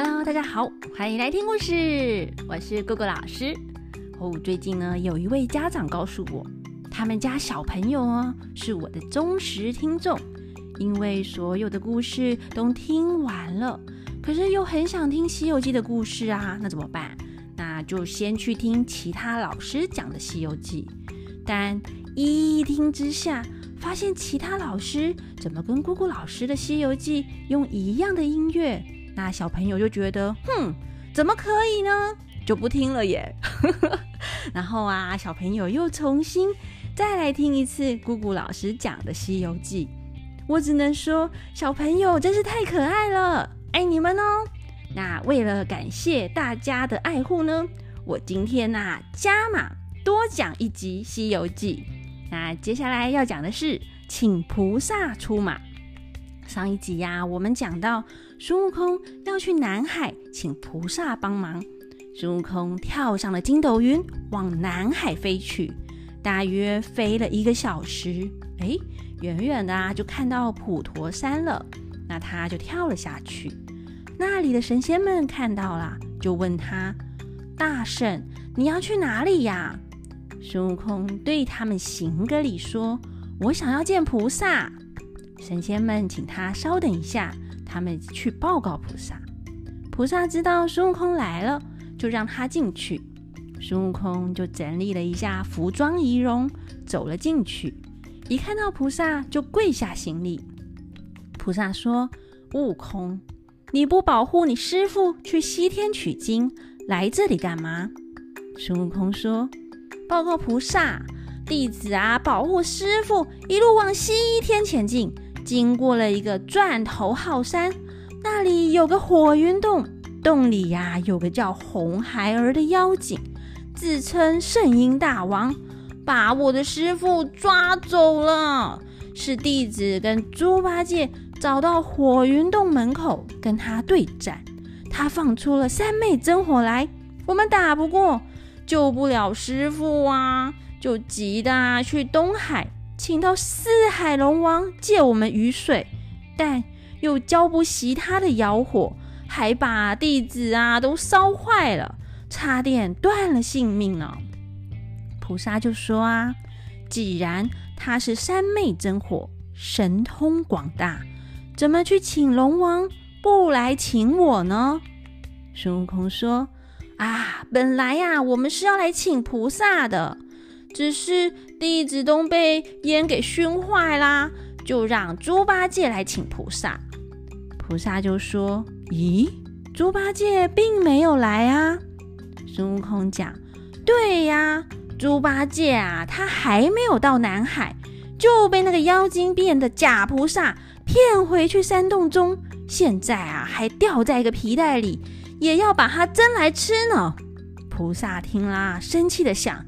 Hello，大家好，欢迎来听故事。我是姑姑老师。哦，最近呢，有一位家长告诉我，他们家小朋友哦是我的忠实听众，因为所有的故事都听完了，可是又很想听《西游记》的故事啊，那怎么办？那就先去听其他老师讲的《西游记》，但一听之下，发现其他老师怎么跟姑姑老师的《西游记》用一样的音乐。那小朋友就觉得，哼，怎么可以呢？就不听了耶。然后啊，小朋友又重新再来听一次姑姑老师讲的《西游记》。我只能说，小朋友真是太可爱了，爱你们哦。那为了感谢大家的爱护呢，我今天呐加码多讲一集《西游记》。那接下来要讲的是，请菩萨出马。上一集呀，我们讲到孙悟空要去南海请菩萨帮忙，孙悟空跳上了筋斗云，往南海飞去，大约飞了一个小时，哎，远远的啊就看到普陀山了，那他就跳了下去。那里的神仙们看到了，就问他：“大圣，你要去哪里呀？”孙悟空对他们行个礼，说：“我想要见菩萨。”神仙们请他稍等一下，他们去报告菩萨。菩萨知道孙悟空来了，就让他进去。孙悟空就整理了一下服装仪容，走了进去。一看到菩萨，就跪下行礼。菩萨说：“悟空，你不保护你师傅去西天取经，来这里干嘛？”孙悟空说：“报告菩萨，弟子啊，保护师傅一路往西天前进。”经过了一个钻头号山，那里有个火云洞，洞里呀有个叫红孩儿的妖精，自称圣婴大王，把我的师傅抓走了。是弟子跟猪八戒找到火云洞门口跟他对战，他放出了三昧真火来，我们打不过，救不了师傅啊，就急的去东海。请到四海龙王借我们雨水，但又浇不熄他的妖火，还把弟子啊都烧坏了，差点断了性命呢。菩萨就说啊，既然他是三昧真火，神通广大，怎么去请龙王，不来请我呢？孙悟空说啊，本来呀，我们是要来请菩萨的。只是弟子都被烟给熏坏啦，就让猪八戒来请菩萨。菩萨就说：“咦，猪八戒并没有来啊。”孙悟空讲：“对呀，猪八戒啊，他还没有到南海，就被那个妖精变的假菩萨骗回去山洞中，现在啊还掉在一个皮袋里，也要把它蒸来吃呢。”菩萨听啦，生气的想。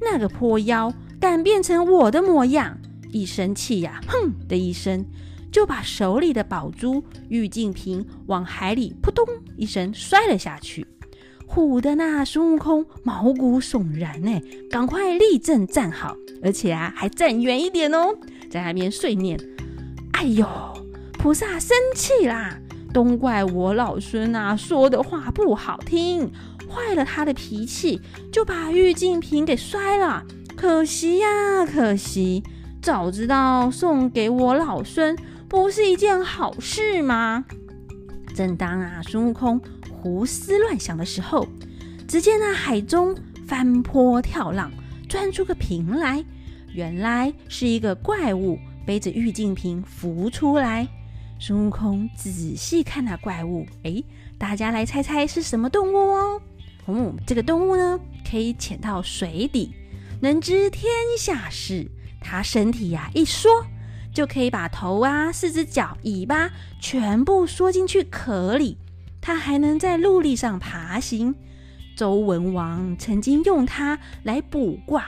那个泼妖敢变成我的模样，一生气呀，哼的一声，就把手里的宝珠玉净瓶往海里扑通一声摔了下去，唬得那孙悟空毛骨悚然呢，赶快立正站好，而且啊还站远一点哦，在那边碎念：“哎呦，菩萨生气啦，都怪我老孙啊说的话不好听。”坏了他的脾气，就把玉净瓶给摔了。可惜呀，可惜！早知道送给我老孙，不是一件好事吗？正当啊，孙悟空胡思乱想的时候，只见那海中翻波跳浪，钻出个瓶来。原来是一个怪物背着玉净瓶浮出来。孙悟空仔细看那怪物，哎，大家来猜猜是什么动物哦？嗯，这个动物呢，可以潜到水底，能知天下事。它身体呀一缩，就可以把头啊、四只脚、尾巴全部缩进去壳里。它还能在陆地上爬行。周文王曾经用它来卜卦，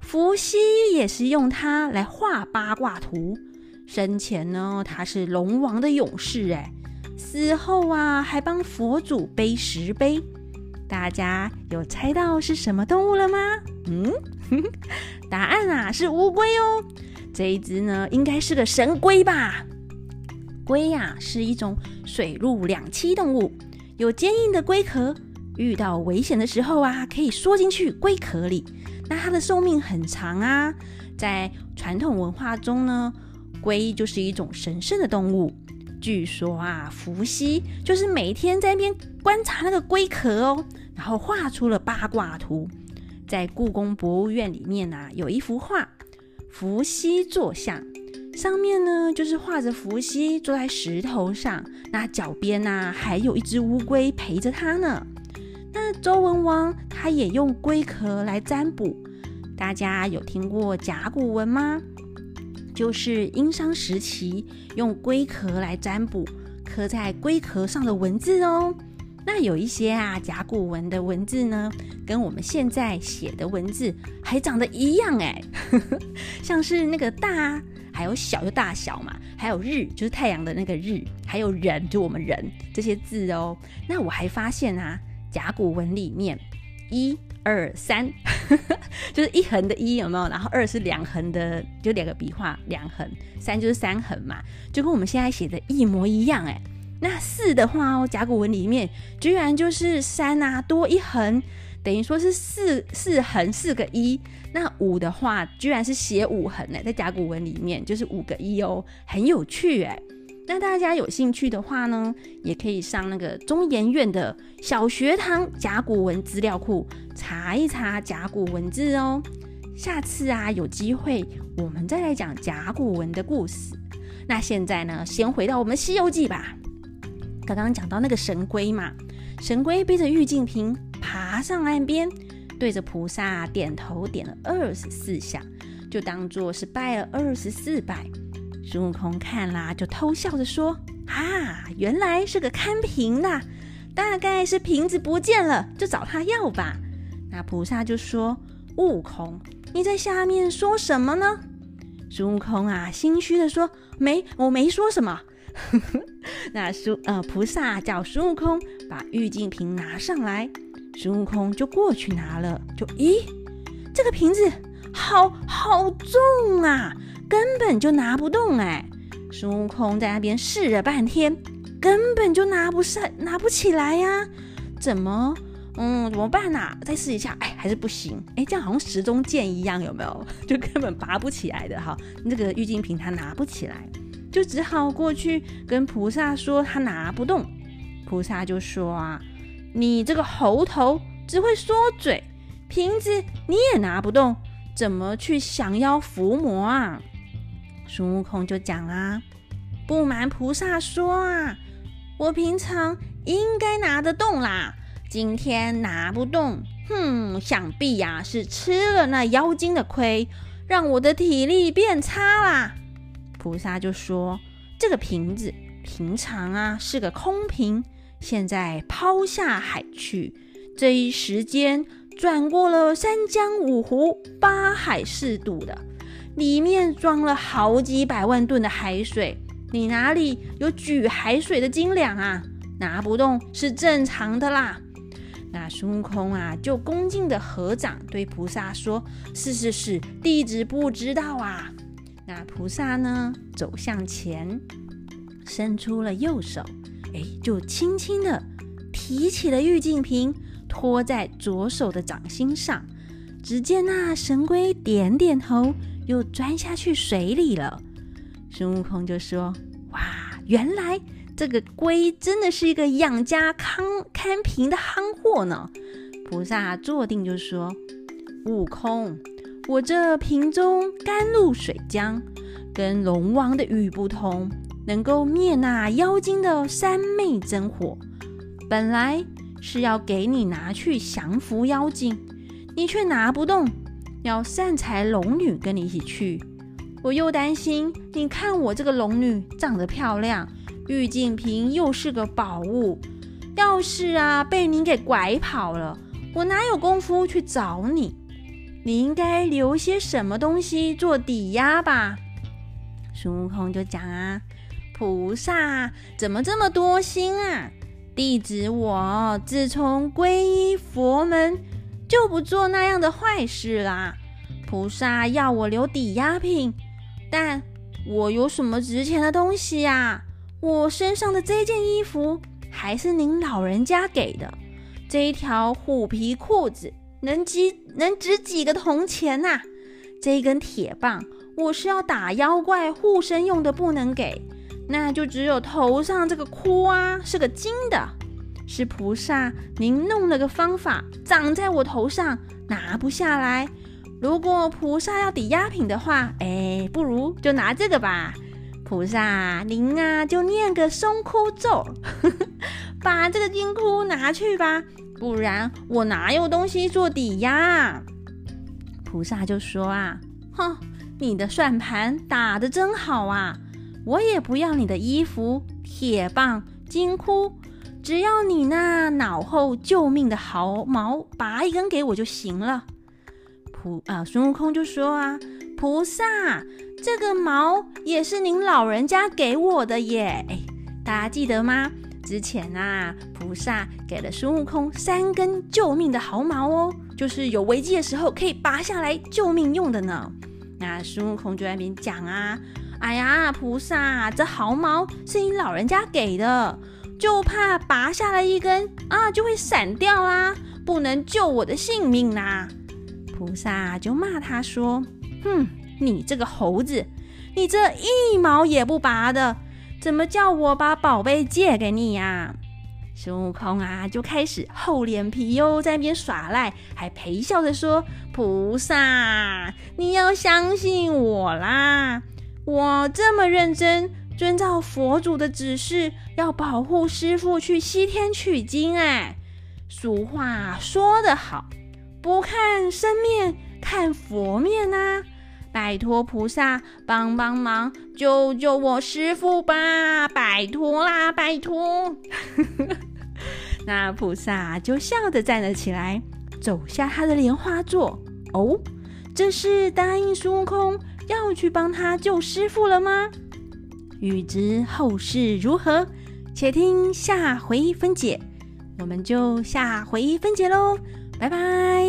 伏羲也是用它来画八卦图。生前呢，他是龙王的勇士，哎，死后啊，还帮佛祖背石碑。大家有猜到是什么动物了吗？嗯，答案啊是乌龟哦。这一只呢，应该是个神龟吧？龟呀是一种水陆两栖动物，有坚硬的龟壳，遇到危险的时候啊，可以缩进去龟壳里。那它的寿命很长啊，在传统文化中呢，龟就是一种神圣的动物。据说啊，伏羲就是每天在那边观察那个龟壳哦，然后画出了八卦图。在故宫博物院里面啊，有一幅画，伏羲坐像。上面呢，就是画着伏羲坐在石头上，那脚边呢还有一只乌龟陪着他呢。那周文王他也用龟壳来占卜，大家有听过甲骨文吗？就是殷商时期用龟壳来占卜，刻在龟壳上的文字哦。那有一些啊甲骨文的文字呢，跟我们现在写的文字还长得一样哎，像是那个大。还有小就大小嘛，还有日就是太阳的那个日，还有人就我们人这些字哦。那我还发现啊，甲骨文里面一二三，就是一横的一有没有？然后二是两横的，就两个笔画两横，三就是三横嘛，就跟我们现在写的一模一样哎。那四的话哦，甲骨文里面居然就是三啊多一横。等于说是四四横四个一，那五的话居然是写五横呢，在甲骨文里面就是五个一哦，很有趣哎。那大家有兴趣的话呢，也可以上那个中研院的小学堂甲骨文资料库查一查甲骨文字哦。下次啊有机会我们再来讲甲骨文的故事。那现在呢，先回到我们《西游记》吧。刚刚讲到那个神龟嘛，神龟背着玉净瓶。爬上岸边，对着菩萨点头，点了二十四下，就当做是拜了二十四拜。孙悟空看啦，就偷笑着说：“啊，原来是个看瓶的，大概是瓶子不见了，就找他要吧。”那菩萨就说：“悟空，你在下面说什么呢？”孙悟空啊，心虚的说：“没，我没说什么。” 那孙呃菩萨叫孙悟空把玉净瓶拿上来。孙悟空就过去拿了，就咦，这个瓶子好好重啊，根本就拿不动哎！孙悟空在那边试了半天，根本就拿不上，拿不起来呀！怎么，嗯，怎么办呐？再试一下，哎，还是不行，哎，这样好像时钟剑一样，有没有？就根本拔不起来的哈。那个玉净瓶他拿不起来，就只好过去跟菩萨说他拿不动。菩萨就说啊。你这个猴头只会缩嘴，瓶子你也拿不动，怎么去降妖伏魔啊？孙悟空就讲啊，不瞒菩萨说啊，我平常应该拿得动啦，今天拿不动，哼，想必呀是吃了那妖精的亏，让我的体力变差啦。菩萨就说，这个瓶子平常啊是个空瓶。现在抛下海去，这一时间转过了三江五湖八海四渡的，里面装了好几百万吨的海水，你哪里有举海水的斤两啊？拿不动是正常的啦。那孙悟空啊，就恭敬的合掌对菩萨说：“是是是，弟子不知道啊。”那菩萨呢，走向前，伸出了右手。哎，就轻轻的提起了玉净瓶，托在左手的掌心上。只见那神龟点点头，又钻下去水里了。孙悟空就说：“哇，原来这个龟真的是一个养家康看瓶的憨货呢。”菩萨坐定就说：“悟空，我这瓶中甘露水浆，跟龙王的玉不同。”能够灭那妖精的三昧真火，本来是要给你拿去降服妖精，你却拿不动，要善财龙女跟你一起去。我又担心，你看我这个龙女长得漂亮，玉净瓶又是个宝物，要是啊被你给拐跑了，我哪有功夫去找你？你应该留些什么东西做抵押吧？孙悟空就讲啊。菩萨怎么这么多心啊？弟子我自从皈依佛门，就不做那样的坏事啦。菩萨要我留抵押品，但我有什么值钱的东西呀？我身上的这件衣服还是您老人家给的。这一条虎皮裤子能值能值几个铜钱呐？这一根铁棒我是要打妖怪护身用的，不能给。那就只有头上这个箍啊，是个金的，是菩萨您弄了个方法长在我头上，拿不下来。如果菩萨要抵押品的话，哎，不如就拿这个吧。菩萨您啊，就念个松箍咒，把这个金箍拿去吧，不然我哪有东西做抵押？菩萨就说啊，哼，你的算盘打得真好啊。我也不要你的衣服、铁棒、金箍，只要你那脑后救命的毫毛，拔一根给我就行了。菩啊，孙悟空就说啊，菩萨，这个毛也是您老人家给我的耶。哎，大家记得吗？之前啊，菩萨给了孙悟空三根救命的毫毛哦，就是有危机的时候可以拔下来救命用的呢。那孙悟空就在那边讲啊。哎呀，菩萨，这毫毛是你老人家给的，就怕拔下来一根啊，就会散掉啦，不能救我的性命啦。菩萨就骂他说：“哼，你这个猴子，你这一毛也不拔的，怎么叫我把宝贝借给你呀？”孙悟空啊，就开始厚脸皮哟，在那边耍赖，还陪笑着说：“菩萨，你要相信我啦。”我这么认真，遵照佛祖的指示，要保护师傅去西天取经。哎，俗话说得好，不看生面，看佛面呐！拜托菩萨帮帮忙，救救我师傅吧！拜托啦，拜托！那菩萨就笑着站了起来，走下他的莲花座。哦，这是答应孙悟空。要去帮他救师傅了吗？欲知后事如何，且听下回分解。我们就下回分解喽，拜拜。